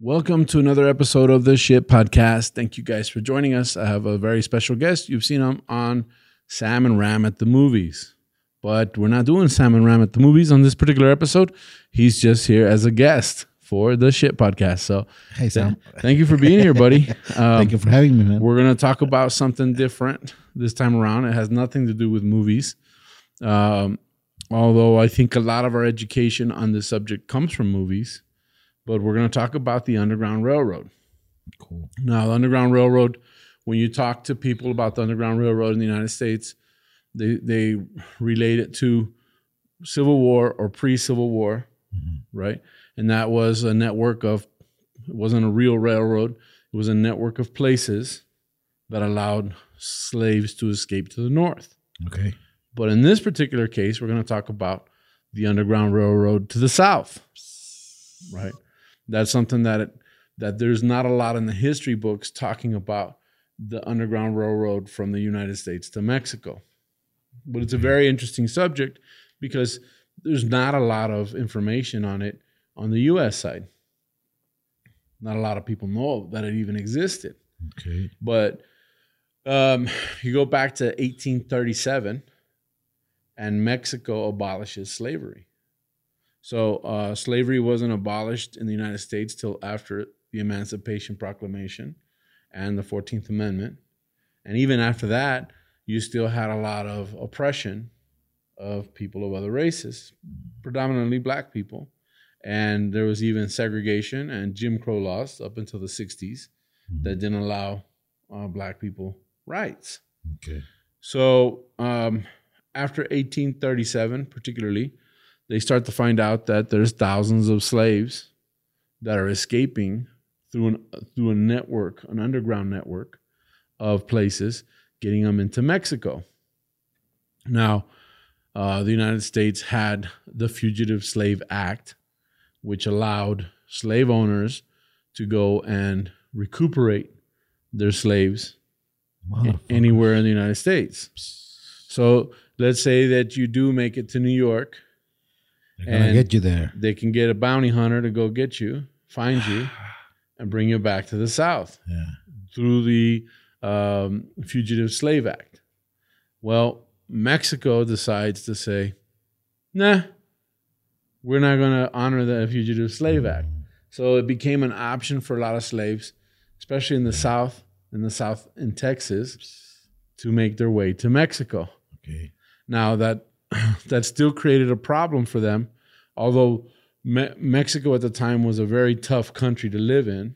Welcome to another episode of the Shit Podcast. Thank you guys for joining us. I have a very special guest. You've seen him on Sam and Ram at the movies, but we're not doing Sam and Ram at the movies on this particular episode. He's just here as a guest for the Shit Podcast. So, Hey, Sam. thank you for being here, buddy. Um, Thank you for having me, man. we're going to talk about something different this time around. It has nothing to do with movies. Um, although I think a lot of our education on this subject comes from movies, but we're going to talk about the Underground Railroad. Cool. Now, the Underground Railroad, when you talk to people about the Underground Railroad in the United States, they, they relate it to Civil War or pre Civil War, mm-hmm. right? And that was a network of, it wasn't a real railroad, it was a network of places that allowed slaves to escape to the north. Okay. But in this particular case, we're going to talk about the Underground Railroad to the south, right? That's something that it, that there's not a lot in the history books talking about the Underground Railroad from the United States to Mexico. But it's a very interesting subject because there's not a lot of information on it on the U.S. side. Not a lot of people know that it even existed. Okay. But um, you go back to 1837, and Mexico abolishes slavery. So uh, slavery wasn't abolished in the United States till after the Emancipation Proclamation and the 14th Amendment. And even after that, you still had a lot of oppression of people of other races, predominantly black people. And there was even segregation and Jim Crow laws up until the 60s that didn't allow uh, black people rights. Okay. So um, after 1837, particularly, they start to find out that there's thousands of slaves that are escaping through an through a network, an underground network of places, getting them into Mexico. Now, uh, the United States had the Fugitive Slave Act, which allowed slave owners to go and recuperate their slaves anywhere in the United States. So let's say that you do make it to New York, They're gonna get you there. they can get a bounty hunter to go get you, find you, and bring you back to the South Yeah. through the um, Fugitive Slave Act. Well, Mexico decides to say, nah, we're not going to honor the Fugitive Slave Act. So it became an option for a lot of slaves, especially in the South, in the South in Texas, to make their way to Mexico. Okay. Now that that still created a problem for them, although Me- Mexico at the time was a very tough country to live in.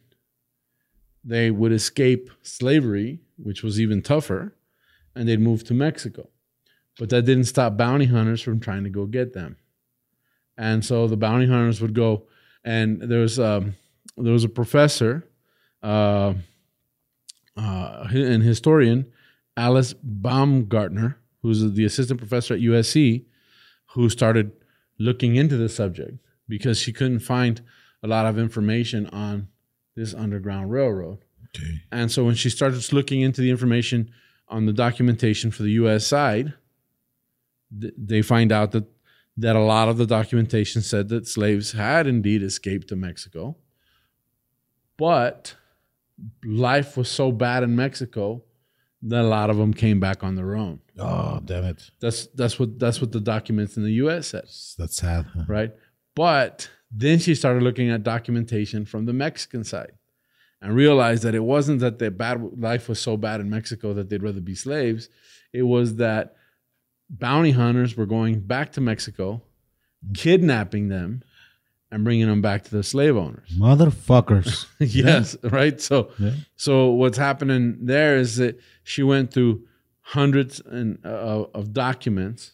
They would escape slavery, which was even tougher, and they'd move to Mexico. But that didn't stop bounty hunters from trying to go get them. And so the bounty hunters would go, and there was um, there was a professor, uh, uh, an historian, Alice Baumgartner, who's the assistant professor at USC, who started looking into the subject because she couldn't find a lot of information on this underground railroad. Okay. And so when she started looking into the information on the documentation for the US side, th- they find out that that a lot of the documentation said that slaves had indeed escaped to Mexico. But life was so bad in Mexico that a lot of them came back on their own. Oh, damn it. That's that's what that's what the documents in the US said. That's sad. Huh? right? But then she started looking at documentation from the Mexican side and realized that it wasn't that their bad life was so bad in Mexico that they'd rather be slaves. It was that bounty hunters were going back to Mexico, kidnapping them, and bringing them back to the slave owners. Motherfuckers. yes, right. So, Yeah. so what's happening there is that she went through hundreds and uh, of documents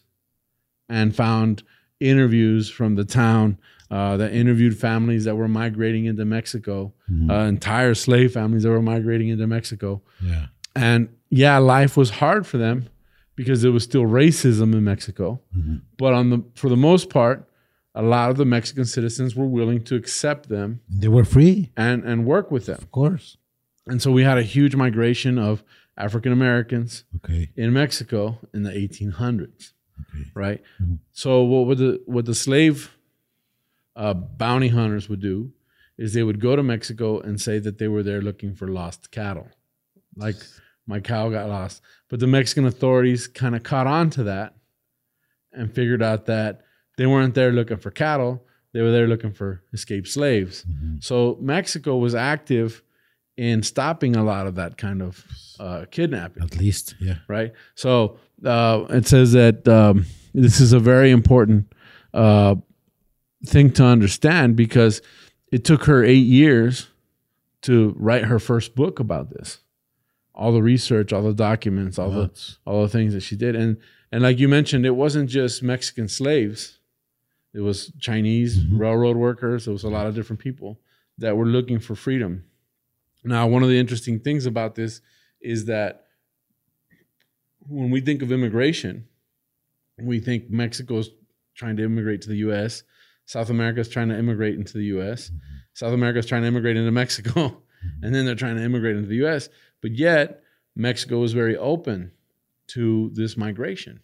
and found interviews from the town uh, that interviewed families that were migrating into Mexico, Mhm. uh, entire slave families that were migrating into Mexico. yeah. And yeah, life was hard for them because there was still racism in Mexico. Mhm. But on the for the most part, a lot of the Mexican citizens were willing to accept them They were free, and and work with them. of course. And so we had a huge migration of African Americans Okay. in Mexico in the 1800s, Okay. right? Mhm. So what would the what the slave uh, bounty hunters would do is they would go to Mexico and say that they were there looking for lost cattle, like my cow got lost. But the Mexican authorities kind of caught on to that and figured out that they weren't there looking for cattle; they were there looking for escaped slaves. Mhm. So Mexico was active in stopping a lot of that kind of uh, kidnapping At least, yeah. right? So uh, it says that um, this is a very important uh, thing to understand because it took her eight years to write her first book about this. All the research, all the documents, all the all the things that she did, and and like you mentioned, it wasn't just Mexican slaves; it was Chinese Mhm. railroad workers. It was a lot of different people that were looking for freedom. Now, one of the interesting things about this is that when we think of immigration, we think Mexico is trying to immigrate to the U.S. South America is trying to immigrate into the U.S. South America is trying to immigrate into Mexico, and then they're trying to immigrate into the U.S. But yet, Mexico was very open to this migration,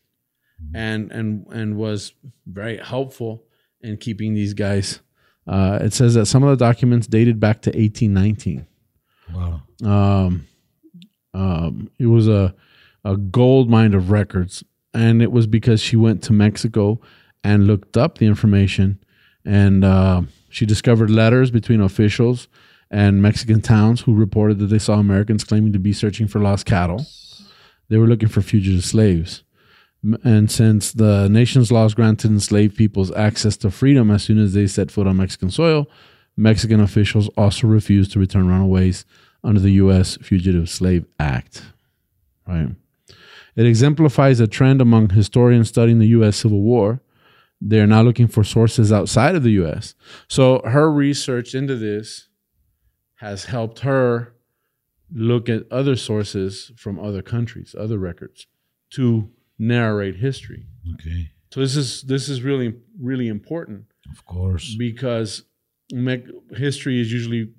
and and and was very helpful in keeping these guys. Uh, it says that some of the documents dated back to 1819 Wow. um, um, it was a a gold mine of records, and it was because she went to Mexico and looked up the information, and uh, she discovered letters between officials and Mexican towns who reported that they saw Americans claiming to be searching for lost cattle. They were looking for fugitive slaves. And since the nation's laws granted enslaved peoples access to freedom as soon as they set foot on Mexican soil, Mexican officials also refused to return runaways under the U.S. Fugitive Slave Act. Right. It exemplifies a trend among historians studying the U.S. Civil War. They are now looking for sources outside of the U.S. So her research into this has helped her look at other sources from other countries, other records, to narrate history. Okay. So this is this is really really important Of course. because history is usually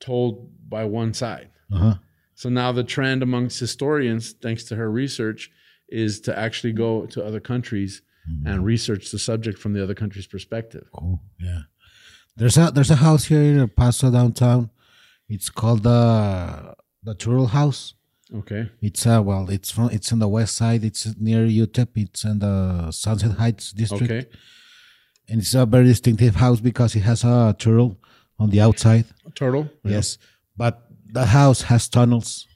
told by one side. Uh huh. So now the trend amongst historians, thanks to her research, is to actually go to other countries and research the subject from the other country's perspective. Cool. Yeah. There's a there's a house here in El Paso downtown. It's called the the Turtle House. Okay. It's uh well, it's from it's on the west side. It's near UTEP. It's in the Sunset Heights district, Okay. And it's a very distinctive house because it has a turtle on the outside. Turtle. Yes, but the house has tunnels.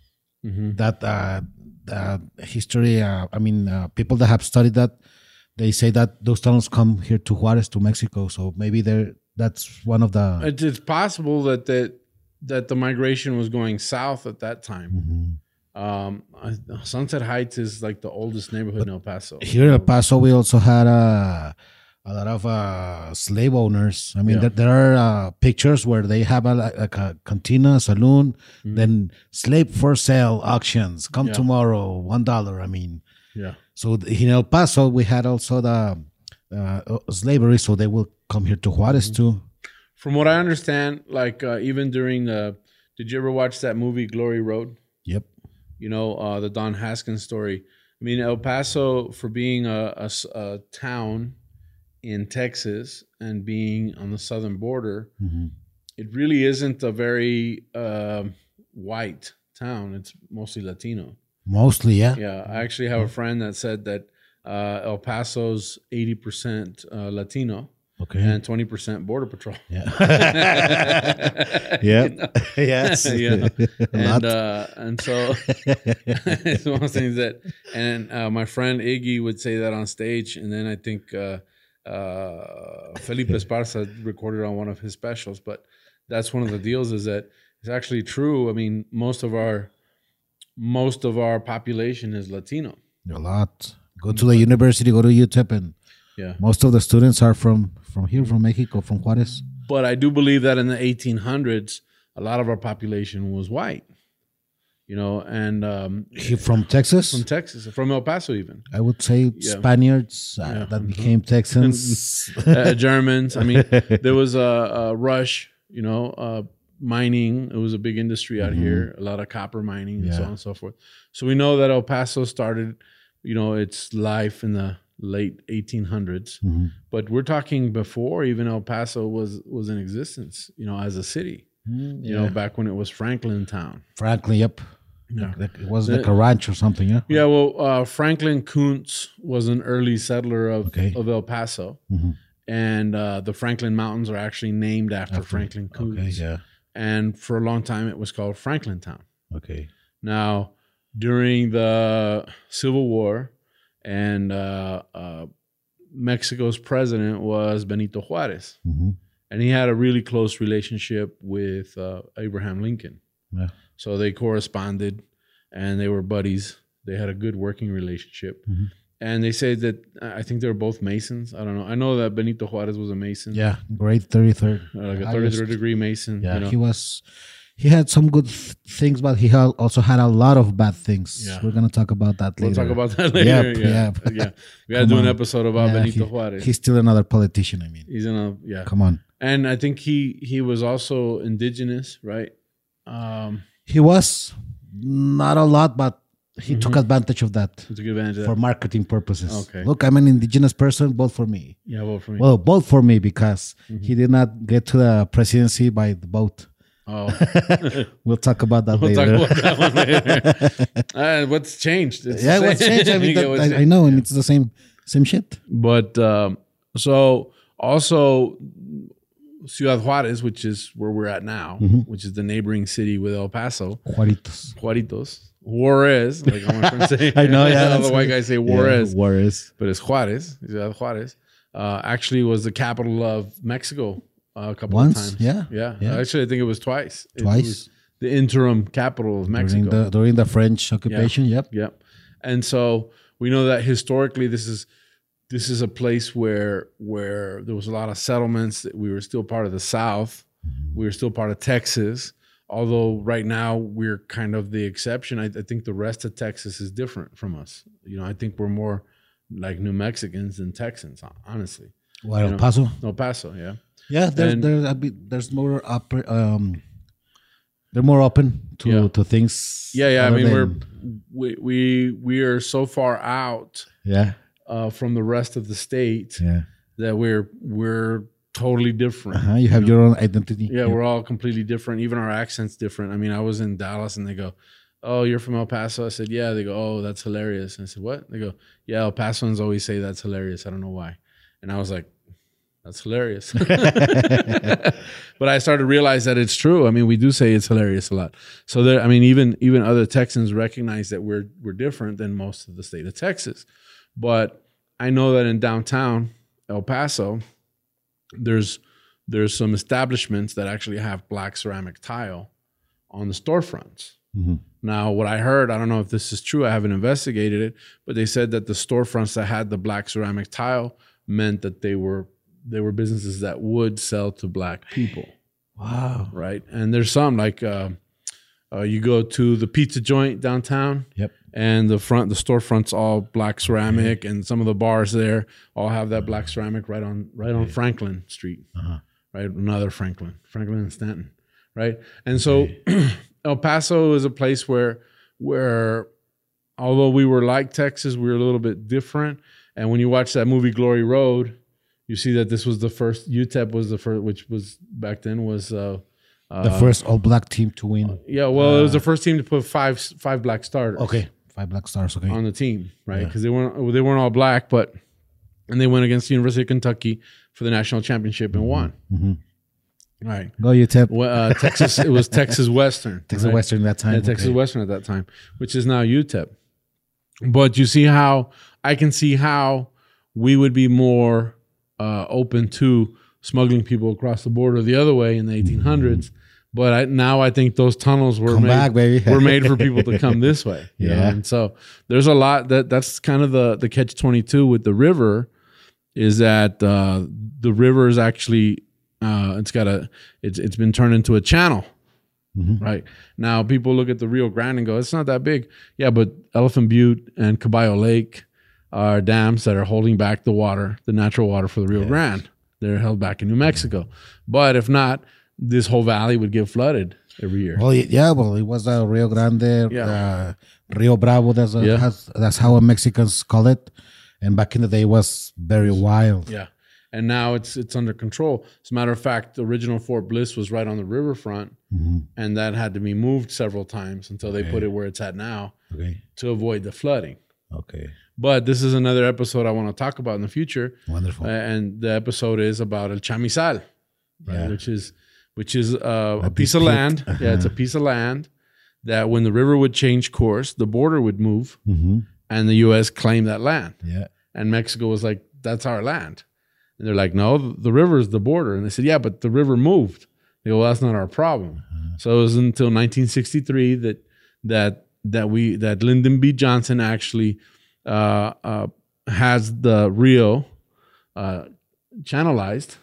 hmm That uh, the history. Uh, I mean, uh, people that have studied that, they say that those tunnels come here to Juarez to Mexico. So maybe there. That's one of the. It's, it's possible that that that the migration was going south at that time. Mhm. Um, Sunset Heights is like the oldest neighborhood in El Paso. Here in El Paso, we also had uh, a lot of uh, slave owners. I mean, Yeah. there, there are uh, pictures where they have a, like a cantina, saloon, then slave for sale auctions. Come Mm-hmm. Yeah. tomorrow, one dollar. I mean, Yeah. so in El Paso, we had also the uh, slavery, so they will come here to Juarez Mm-hmm. too. From what I understand, like uh, even during the, did you ever watch that movie Glory Road? Yep. You know, uh, the Don Haskins story. I mean, El Paso, for being a a town in Texas and being on the southern border, Mhm. it really isn't a very um white town. It's mostly Latino. Mostly, yeah. Yeah, I actually have a friend that said that uh, El Paso's eighty percent uh, Latino Okay. and twenty percent Border Patrol. yeah. yeah. yes. Yeah. and uh, and so it's one of those things that and uh, my friend Iggy would say that on stage, and then I think uh, uh, Felipe Esparza recorded on one of his specials. But that's one of the deals is that it's actually true. I mean, most of our most of our population is Latino. a lot. Go to the university, go to UTEP, and Yeah. most of the students are from from here, from Mexico, from Juarez. But I do believe that in the 1800s, a lot of our population was white. You know, and um, He from Texas. from Texas, from El Paso, even I would say Yeah. Spaniards uh, Yeah. that became Texans. uh, Germans. I mean, there was a, a rush, you know, uh, mining. It was a big industry out here, a lot of copper mining and so Mm-hmm. On and so forth. So we know that El Paso started, you know, its life in the late 1800s. Mhm. But we're talking before even El Paso was was in existence, you know, as a city. Mm, You know, back when it was Franklin Town. Franklin, yep. Yeah. Like, it was like a ranch or something, yeah. Yeah, well, uh, Franklin Coons was an early settler of, Okay. of El Paso, Mhm. and uh, the Franklin Mountains are actually named after, Franklin Coons. Okay, yeah. And for a long time, it was called Franklin Town. Okay. Now, during the Civil War, and uh, uh, Mexico's president was Benito Juarez, hmm and he had a really close relationship with uh, Abraham Lincoln. Yeah. So they corresponded and they were buddies. They had a good working relationship. Mhm. And they say that I think they were both Masons. I don't know. I know that Benito Juarez was a Mason, Yeah, grade 33rd. uh, like a Highest- 33rd degree Mason. Yeah, you know? he was. He had some good th- things, but he had also had a lot of bad things. Yeah. We're gonna talk about that later. We'll talk about that later. Yep, yeah, yep. yeah. We got to Come do an on. episode about Yeah, Benito he- Juarez. He's still another politician. I mean, He's in a yeah, come on. and I think he he was also indigenous, right? Um, He was not a lot, but he took advantage of that to take advantage for that. marketing purposes. Okay. Look, I'm an indigenous person. Vote for me. Yeah, well, for me. Well, vote for me because Mm-hmm. he did not get to the presidency by the vote. oh, We'll talk about that we'll talk later. about that one later. uh, what's changed? It's yeah, what's changed? I mean, that- what's I, I know, and it's the same same shit. But um, so also Ciudad Juarez, which is where we're at now, Mm-hmm. which is the neighboring city with El Paso, Juaritos. Juaritos, Juarez, like I want to say. I know, yeah, All the white guys say Juarez, Yeah, Juarez. but it's Juarez. Ciudad Juarez uh, actually was the capital of Mexico uh, a couple Once, of times. yeah, yeah, yeah. Actually, I think it was twice. Twice. was the interim capital of Mexico. During the during the French occupation. Yep. Yep. And so we know that historically this is this is a place where where there was a lot of settlements. That we were still part of the South. We were still part of Texas. Although right now we're kind of the exception. I, I think the rest of Texas is different from us. You know, I think we're more like New Mexicans than Texans, honestly. What, El know, Paso? El Paso, yeah. Yeah, there's And- there's a bit, there's more up, um, they're more open to Yeah. to things. Yeah, yeah. I mean, we're we we we are so far out yeah, uh, from the rest of the state yeah. that we're we're totally different. Uh-huh. You have your own identity. Yeah, we're all completely different. Even our accents different. I mean, I was in Dallas and they go, "Oh, you're from El Paso." I said, "Yeah." They go, "Oh, that's hilarious." And I said, "What?" They go, "Yeah, El Pasoans always say that's hilarious. I don't know why." And I was like, "That's hilarious." but I started to realize that it's true. I mean, we do say it's hilarious a lot. So there, I mean, even even other Texans recognize that we're we're different than most of the state of Texas. But I know that in downtown El Paso, there's there's some establishments that actually have black ceramic tile on the storefronts. Mhm. Now, what I heard, I don't know if this is true. I haven't investigated it, but they said that the storefronts that had the black ceramic tile meant that they were they were businesses that would sell to black people, Wow. right? And there's some like uh, uh, you go to the pizza joint downtown, Yep. And the front the storefronts all black ceramic and some of the bars there all have that black ceramic right on right on franklin street. Uh-huh. right another franklin franklin and stanton right? And so el paso is a place where where although we were like texas we were a little bit different. And when you watch that movie glory road you see that this was the first utep was the first which was back then was uh The first all black team to win. yeah well it was the first team to put five five black starters. Okay, five black stars. Okay. on the team, right? Yeah. Because they weren't they weren't all black, but and they went against the University of Kentucky for the national championship and won. Mhm. Right. Go UTEP. Well, uh, Texas. It was Texas Western. Texas right? Western that time. Yeah, Texas. Western at that time, which is now UTEP. But you see how I can see how we would be more uh, open to smuggling people across the border the other way in the 1800s. But I, now I think those tunnels were Come made, back, were made for people to come this way. you know? Yeah. And so there's a lot that that's kind of the the catch 22 with the river is that uh, the river is actually uh, it's got a it's it's been turned into a channel Mhm. Right now, people look at the Rio Grande and go, "It's not that big." Yeah, but Elephant Butte and Caballo Lake are dams that are holding back the water, the natural water for the Rio Grande. They're held back in New Mexico. But if not, this whole valley would get flooded every year. Well, yeah, well, it was uh, Rio Grande, Yeah. uh, Rio Bravo. That's uh, Yeah. has, that's how Mexicans call it. And back in the day, it was very wild. Yeah. And now it's it's under control. As a matter of fact, the original Fort Bliss was right on the riverfront, Mhm. and that had to be moved several times until they put it where it's at now Okay, to avoid the flooding. okay, But this is another episode I want to talk about in the future, wonderful. and the episode is about El Chamizal, right? Yeah. which is which is uh, a, A piece of land. Yeah, it's a piece of land that when the river would change course, the border would move, hmm and the U.S. claimed that land. Yeah, And Mexico was like, that's our land. And they're like, no, the river is the border. And they said, yeah, but the river moved. They go, well, that's not our problem. So it was until 1963 that that that we that Lyndon B. Johnson actually uh, uh, has the Rio uh, channelized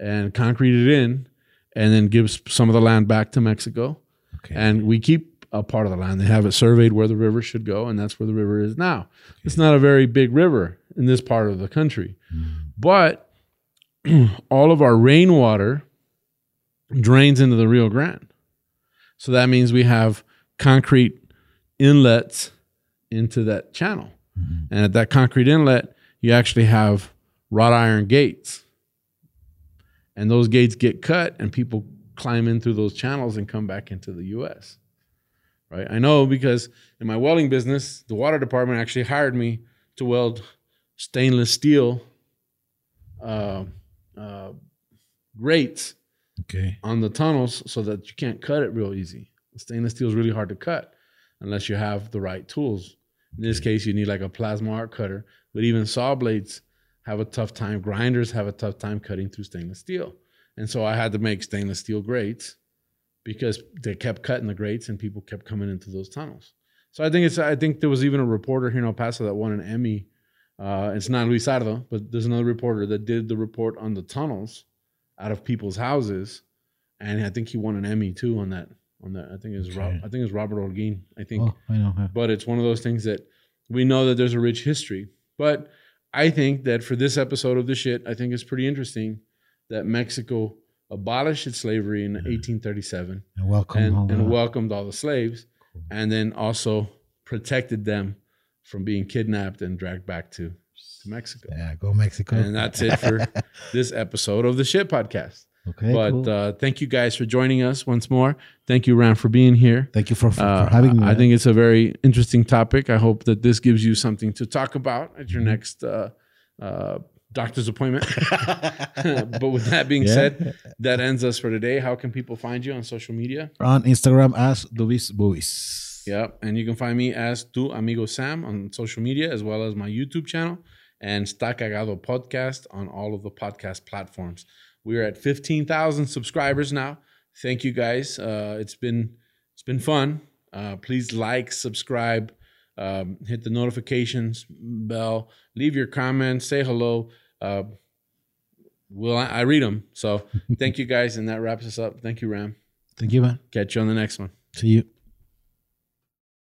and concreted in, and then gives some of the land back to Mexico okay. and we keep a part of the land. They have it surveyed where the river should go, and that's where the river is now. It's not a very big river in this part of the country, hmm. but all of our rainwater drains into the Rio Grande. So that means we have concrete inlets into that channel. Hmm. And at that concrete inlet, you actually have wrought iron gates. And those gates get cut, and people climb in through those channels and come back into the US. Right? I know because in my welding business, the water department actually hired me to weld stainless steel uh, uh, grates okay. on the tunnels so that you can't cut it real easy. Stainless steel is really hard to cut unless you have the right tools. In this case, you need like a plasma arc cutter, but even saw blades have a tough time. Grinders have a tough time cutting through stainless steel. And so I had to make stainless steel grates because they kept cutting the grates and people kept coming into those tunnels. So I think it's I think there was even a reporter here in El Paso that won an Emmy. Uh, it's not Luis Sardo, but there's another reporter that did the report on the tunnels out of people's houses, and I think he won an Emmy too on that. On that, I think it's Rob, Okay. I think it's Robert Holguin. I think Oh, I know. but it's one of those things that we know that there's a rich history. But I think that for this episode of the shit, I think it's pretty interesting that Mexico abolished its slavery in mm-hmm. 1837 And welcome and, and welcomed all the slaves, and then also protected them from being kidnapped and dragged back to, to Mexico. yeah, go Mexico. And that's it for this episode of the Shit Podcast. Okay. but cool. uh, thank you guys for joining us once more. Thank you, Ram, for being here. Thank you for, for, Uh, for having me. I think it's a very interesting topic. I hope that this gives you something to talk about at your Mm-hmm. next uh, uh, doctor's appointment. but with that being Yeah. said, that ends us for today. How can people find you on social media? on Instagram as Dubis Buis. Yep. And you can find me as Tu Amigo Sam on social media, as well as my YouTube channel and Sta Cagado podcast on all of the podcast platforms. We are at 15,000 subscribers now. Thank you guys. Uh, it's been it's been fun. Uh, please like, subscribe, um, hit the notifications bell, leave your comments, say hello. Uh, well, I, I read them. So thank you guys, and that wraps us up. Thank you, Ram. Thank you, man. Catch you on the next one. See you.